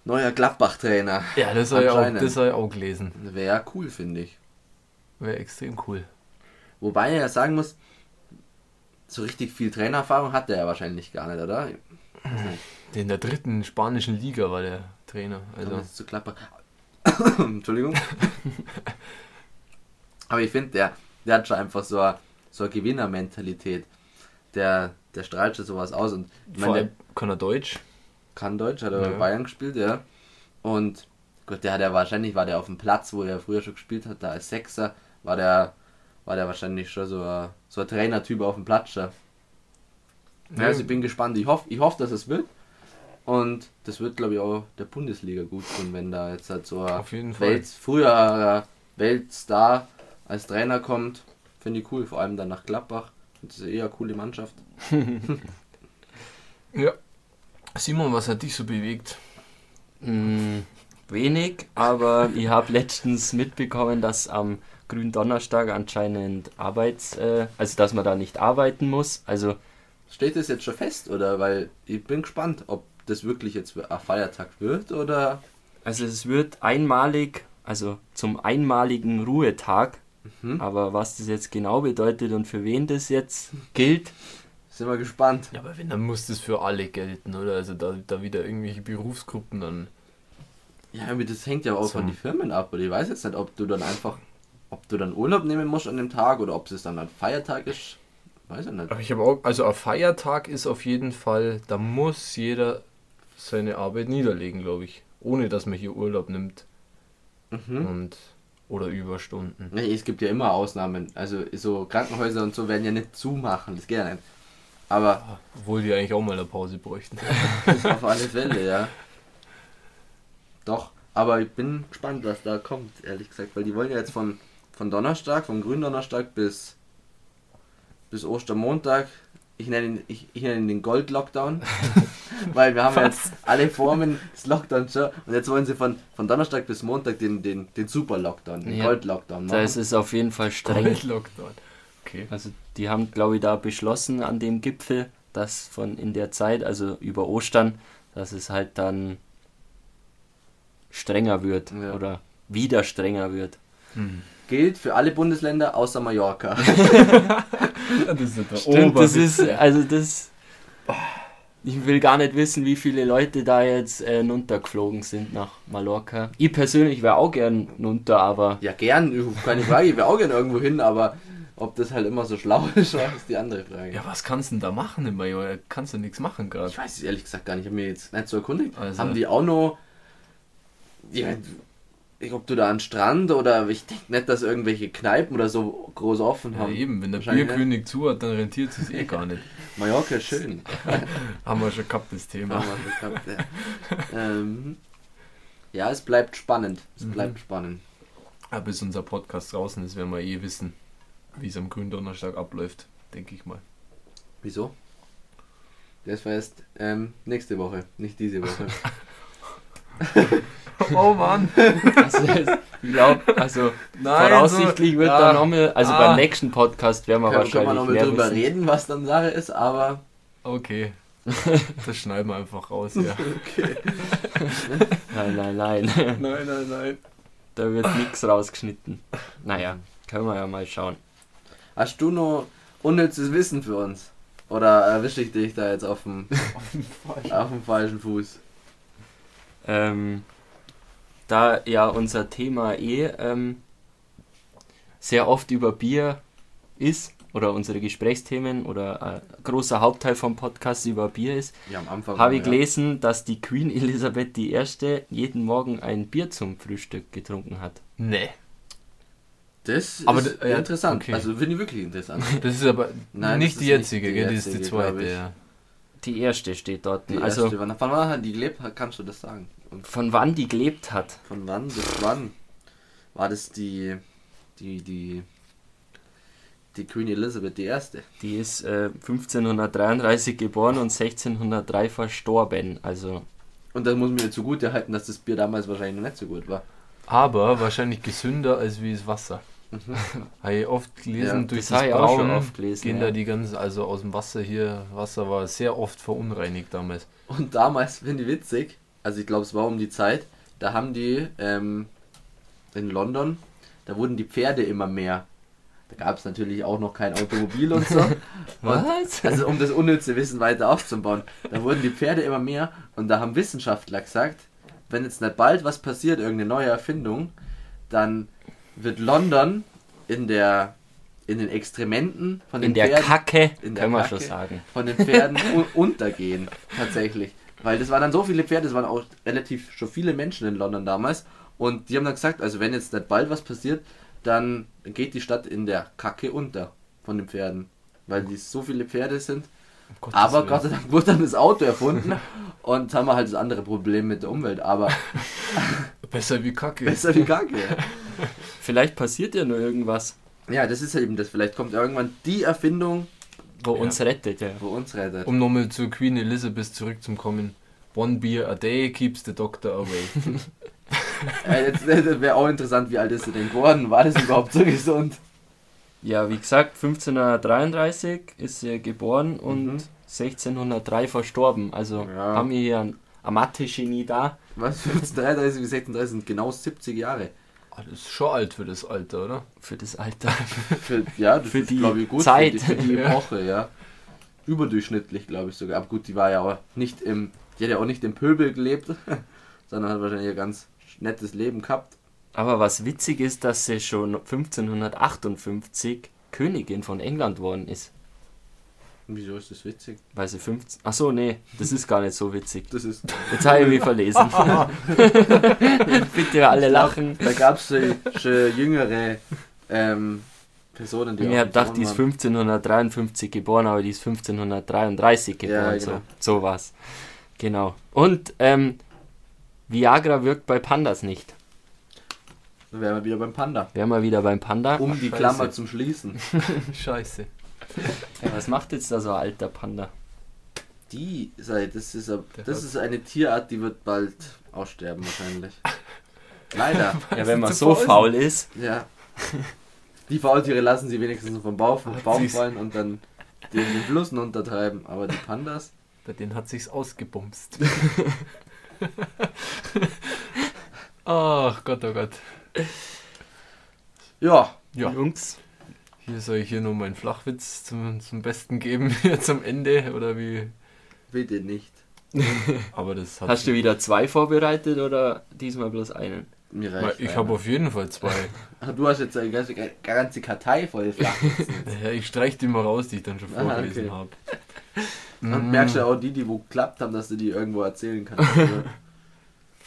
neuer Gladbach-Trainer. Ja, das habe ich, auch- das hab ich auch gelesen. Wäre ja cool, finde ich. Wäre extrem cool. Wobei er ja sagen muss, so richtig viel Trainererfahrung hat er ja wahrscheinlich gar nicht, oder? In der dritten spanischen Liga war der Trainer. Also zu Gladbach. Entschuldigung. Aber ich finde, der, der hat schon einfach so eine, so eine Gewinnermentalität. Der, der strahlt schon sowas aus und ich vor meine, kann er Deutsch. kann Deutsch, hat er bei Ja. Bayern gespielt, ja. Und gut, der hat ja wahrscheinlich, war der auf dem Platz, wo er früher schon gespielt hat, da als Sechser, war der, war der wahrscheinlich schon so ein, so ein Trainertyp auf dem Platz. schon. Ja, also ich bin gespannt. Ich hoffe, ich hoffe, dass es wird. Und das wird, glaube ich, auch der Bundesliga gut tun, wenn da jetzt halt so ein. Welt, früher Weltstar als Trainer kommt. Finde ich cool, vor allem dann nach Gladbach. Das ist eher eine coole Mannschaft. Ja. Simon, was hat dich so bewegt? Mm, wenig, aber ich habe letztens mitbekommen, dass am Gründonnerstag anscheinend Arbeits, äh, also dass man da nicht arbeiten muss. Also Steht das jetzt schon fest, oder? Weil ich bin gespannt, ob das wirklich jetzt ein Feiertag wird, oder? Also es wird einmalig, also zum einmaligen Ruhetag, Mhm. aber was das jetzt genau bedeutet und für wen das jetzt gilt, Sind wir gespannt. Ja, aber wenn, dann muss das für alle gelten, oder? Also da, da wieder irgendwelche Berufsgruppen dann. Ja, aber das hängt ja auch von den Firmen ab. Und ich weiß jetzt nicht, ob du dann einfach, ob du dann Urlaub nehmen musst an dem Tag oder ob es dann ein Feiertag ist. Weiß ich nicht. Aber ich habe auch, also ein Feiertag ist auf jeden Fall, da muss jeder seine Arbeit niederlegen, glaube ich. Ohne dass man hier Urlaub nimmt Mhm. und oder Überstunden. Nee, es gibt ja immer Ausnahmen. Also so Krankenhäuser und so werden ja nicht zumachen, das geht ja nicht. Aber Obwohl die eigentlich auch mal eine Pause bräuchten. auf alle Fälle, ja. Doch, aber ich bin gespannt, was da kommt, ehrlich gesagt, weil die wollen ja jetzt von, von Donnerstag, vom Gründonnerstag bis, bis Ostermontag, ich nenne ihn, ich, ich nenne ihn den Gold-Lockdown, weil wir haben ja jetzt alle Formen des Lockdowns schon und jetzt wollen sie von, von Donnerstag bis Montag den, den, den Super-Lockdown, den Ja. Gold-Lockdown da ist machen. es auf jeden Fall streng. Gold Lockdown. Okay. Also die haben, glaube ich, da beschlossen an dem Gipfel, dass von in der Zeit, also über Ostern, dass es halt dann strenger wird Ja. oder wieder strenger wird. Hm. gilt für alle Bundesländer außer Mallorca. Das ist Stimmt, das Oberwitz. ist, also das. Ich will gar nicht wissen, wie viele Leute da jetzt äh, runtergeflogen sind nach Mallorca. Ich persönlich wäre auch gern runter, aber ja, gern, keine Frage, ich wäre auch gern irgendwo hin, aber ob das halt immer so schlau ist, ist die andere Frage. Ja, was kannst du denn da machen in Mallorca? Kannst du nichts machen gerade. Ich weiß es ehrlich gesagt gar nicht, ich habe mir jetzt nicht so erkundigt. Also- Haben die auch noch. Ja, ich, ob du da an Strand oder ich denke nicht, dass irgendwelche Kneipen oder so groß offen Ja, haben. eben, wenn der Bierkönig zu hat, dann rentiert es eh gar nicht. Mallorca ist schön. Haben wir schon gehabt, das Thema. Haben wir schon gehabt, ja. ähm, ja, es bleibt spannend. Es Mhm. bleibt spannend. Aber bis unser Podcast draußen ist, werden wir eh wissen, wie es am Gründonnerstag abläuft, denke ich mal. Wieso? Das war erst ähm, nächste Woche, nicht diese Woche. Oh Mann! also, ich glaube, also Nein, voraussichtlich so- wird ja. da nochmal, also Ah. beim nächsten Podcast werden wir Können, können wir wahrscheinlich noch mal mehr drüber wissen. reden, was dann Sache ist, aber Okay. Das schneiden wir einfach raus, ja. Nein, nein, nein. Nein, nein, nein. da wird nichts rausgeschnitten. Naja, können wir ja mal schauen. hast du noch unnützes Wissen für uns? Oder erwische ich dich da jetzt auf dem, auf dem falschen Fuß? Ähm, da ja unser Thema eh ähm, sehr oft über Bier ist, oder unsere Gesprächsthemen oder ein großer Hauptteil vom Podcast über Bier ist, Ja, habe ich ja. gelesen, dass die Queen Elisabeth I. jeden Morgen ein Bier zum Frühstück getrunken hat. Nee. Das Aber ist ja, interessant. okay. Also finde ich wirklich interessant. Das ist aber Nein, nicht die jetzige, nicht die gell? Das ist die jetzige, zweite, ja. Die erste steht dort. Die also erste, wann, von wann hat die gelebt? Kannst du das sagen? Und von wann die gelebt hat. von wann bis wann? War das die, die, die, die Queen Elizabeth I.? Die ist äh, 1533 geboren und 1603 verstorben. Also Und das muss mir zugute halten, dass das Bier damals wahrscheinlich noch nicht so gut war. Aber wahrscheinlich gesünder als wie das Wasser. Habe ich oft gelesen, Ja, durch das das, habe ich auch schon Brauen oft gelesen, gehen ja. da die ganzen, also aus dem Wasser hier, Wasser war sehr oft verunreinigt damals. Und damals, finde ich witzig, also ich glaube, es war um die Zeit, da haben die ähm, in London, da wurden die Pferde immer mehr. Da gab es natürlich auch noch kein Automobil und so. Was? Und, also um das unnütze Wissen weiter aufzubauen. Da wurden die Pferde immer mehr und da haben Wissenschaftler gesagt, wenn jetzt nicht bald was passiert, irgendeine neue Erfindung, dann wird London in der in den Extrementen von den in der Pferden Kacke, in der können wir Kacke schon sagen. von den Pferden un untergehen, tatsächlich. Weil das waren dann so viele Pferde, es waren auch relativ schon viele Menschen in London damals. Und die haben dann gesagt, also wenn jetzt nicht bald was passiert, dann geht die Stadt in der Kacke unter von den Pferden. Weil die so viele Pferde sind. Gottes Aber. Gott sei Dank wurde dann das Auto erfunden und haben wir halt das andere Problem mit der Umwelt. Aber Besser wie Kacke. besser wie Kacke. Vielleicht passiert ja nur irgendwas, Ja, das ist halt eben das. Vielleicht kommt irgendwann die Erfindung, wo Ja. uns rettet. Ja. wo uns rettet. Um nochmal zu Queen Elizabeth zurückzukommen. One beer a day keeps the doctor away. Äh, jetzt das wäre auch interessant, wie alt ist sie denn geworden? War das überhaupt so gesund? ja, wie gesagt, 1533 ist sie geboren und Mhm. 1603 verstorben. Also Ja. haben wir hier ein, Mathe-Genie da. Was? 1533 bis 36 sind genau 70 Jahre. Ah, das ist schon alt für das Alter, oder? Für das Alter. Für, ja, das Für ist, die glaube ich, gut. Zeit. Für die, für die Ja. Epoche, ja. Überdurchschnittlich, glaube ich sogar. Aber gut, die war ja auch nicht im, die hat ja auch nicht im Pöbel gelebt, sondern hat wahrscheinlich ein ganz nettes Leben gehabt. Aber was witzig ist, dass sie schon 1558 Königin von England worden ist. Wieso ist das witzig? Weil sie 15. Achso, nee, das ist gar nicht so witzig. Das ist. Jetzt habe ich mich verlesen. Bitte alle lachen. Da gab es schon, jüngere ähm, Personen, die Ich habe gedacht, die ist waren. 1553 geboren, aber die ist 1533 geboren. Ja, So, genau. so war's. Genau. Und ähm, Viagra wirkt bei Pandas nicht. Dann wären wir wieder beim Panda. Wären wir wieder beim Panda. Um die Scheiße. Klammer zum Schließen. Scheiße. Ja, was macht jetzt da so ein alter Panda? Die, sei- das ist, a- das ist eine Tierart, die wird bald aussterben wahrscheinlich. Leider. Ja, wenn man so faul ist. Ja. Die Faultiere lassen sie wenigstens vom Baum, vom Baum fallen und dann den, den Fluss untertreiben. Aber die Pandas, Bei denen hat sich's ausgebumst. Ach Gott, oh Gott. Ja, Ja, Jungs, hier soll ich hier nur meinen Flachwitz zum, zum Besten geben, hier zum Ende, oder wie? bitte nicht. Aber das hat hast du wieder zwei vorbereitet oder diesmal bloß einen? Mir reicht Ich habe auf jeden Fall zwei. Du hast jetzt eine ganze, ganze Kartei voll flach. ja, ich streiche die mal raus, die ich dann schon vorgelesen okay. habe. Dann merkst du auch die, die wo geklappt haben, dass du die irgendwo erzählen kannst.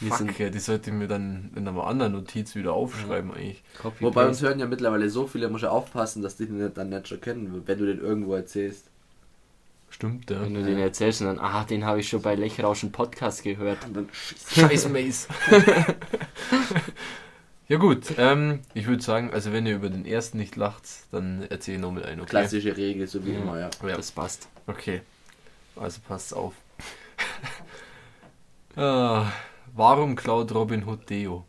Wir Fuck, sind ja, die sollte ich mir dann in einer anderen Notiz wieder aufschreiben eigentlich. Copy Wobei uns hören ja mittlerweile so viele, musst du aufpassen, dass die den dann nicht schon kennen, wenn du den irgendwo erzählst. Stimmt, ja. Wenn du den erzählst und dann, ah, den habe ich schon bei Lechrauschen Podcast gehört. Und dann Scheiß Mace. ja gut, ähm, ich würde sagen, also wenn ihr über den ersten nicht lacht, dann erzähl ich noch mit ein, okay? klassische Regel, so wie Ja. immer, ja. Ja, Das passt. okay. Also passt auf. ah, warum klaut Robin Hood Deo?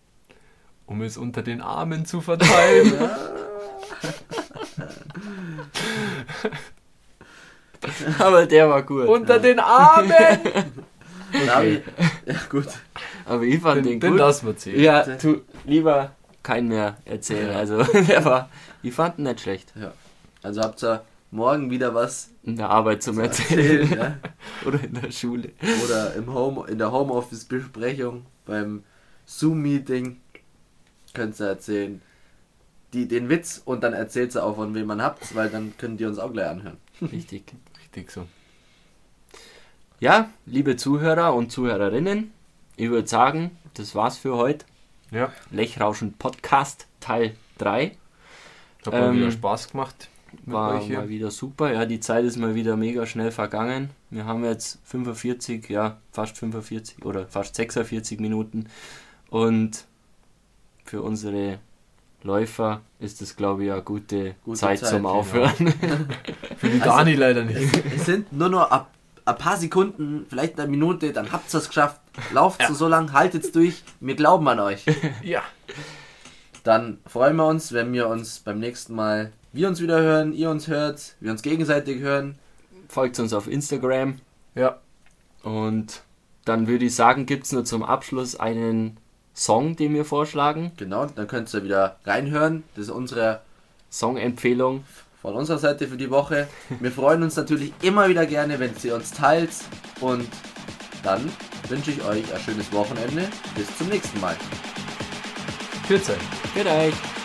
Um es unter den Armen zu verteilen. Aber der war gut. unter den Armen! Ich, ja gut. Aber ich fand Den, den, den gut. lassen wir zählen. Ja, tu lieber keinen mehr erzählen. Ja. Also, der war, ich fand ihn nicht schlecht. Also habt ihr morgen wieder was In der Arbeit zum zu Erzählen. erzählen, ja? Oder in der Schule. Oder im Home, in der Homeoffice-Besprechung, beim Zoom-Meeting, könnt ihr erzählen, die, den Witz und dann erzählt sie auch, von wem man habt, weil dann können die uns auch gleich anhören. Richtig. Richtig so. Ja, liebe Zuhörer und Zuhörerinnen, ich würde sagen, das war's für heute. Ja, Lechrauschen Podcast Teil 3. hat Ähm, wieder Spaß gemacht War mal wieder super. Ja, die Zeit ist mal wieder mega schnell vergangen. Wir haben jetzt 45, ja, fast 45 oder fast 46 Minuten. Und für unsere Läufer ist das, glaube ich, eine gute, Gute Zeit, Zeit, zum genau. Aufhören. Für die Dani leider nicht. Es sind nur noch ab, ein paar Sekunden, vielleicht eine Minute, dann habt ihr es geschafft. Lauft so lang, haltet's durch. Wir glauben an euch. Ja. Dann freuen wir uns, wenn wir uns beim nächsten Mal, wir uns wieder hören, ihr uns hört, wir uns gegenseitig hören. Folgt uns auf Instagram. Ja. Und dann würde ich sagen, gibt es nur zum Abschluss einen Song, den wir vorschlagen. Genau, dann könnt ihr wieder reinhören. Das ist unsere Songempfehlung. von unserer Seite für die Woche. Wir freuen uns natürlich immer wieder gerne, wenn ihr uns teilt. Und dann wünsche ich euch ein schönes Wochenende. Bis zum nächsten Mal. Viel Zeit. Für euch.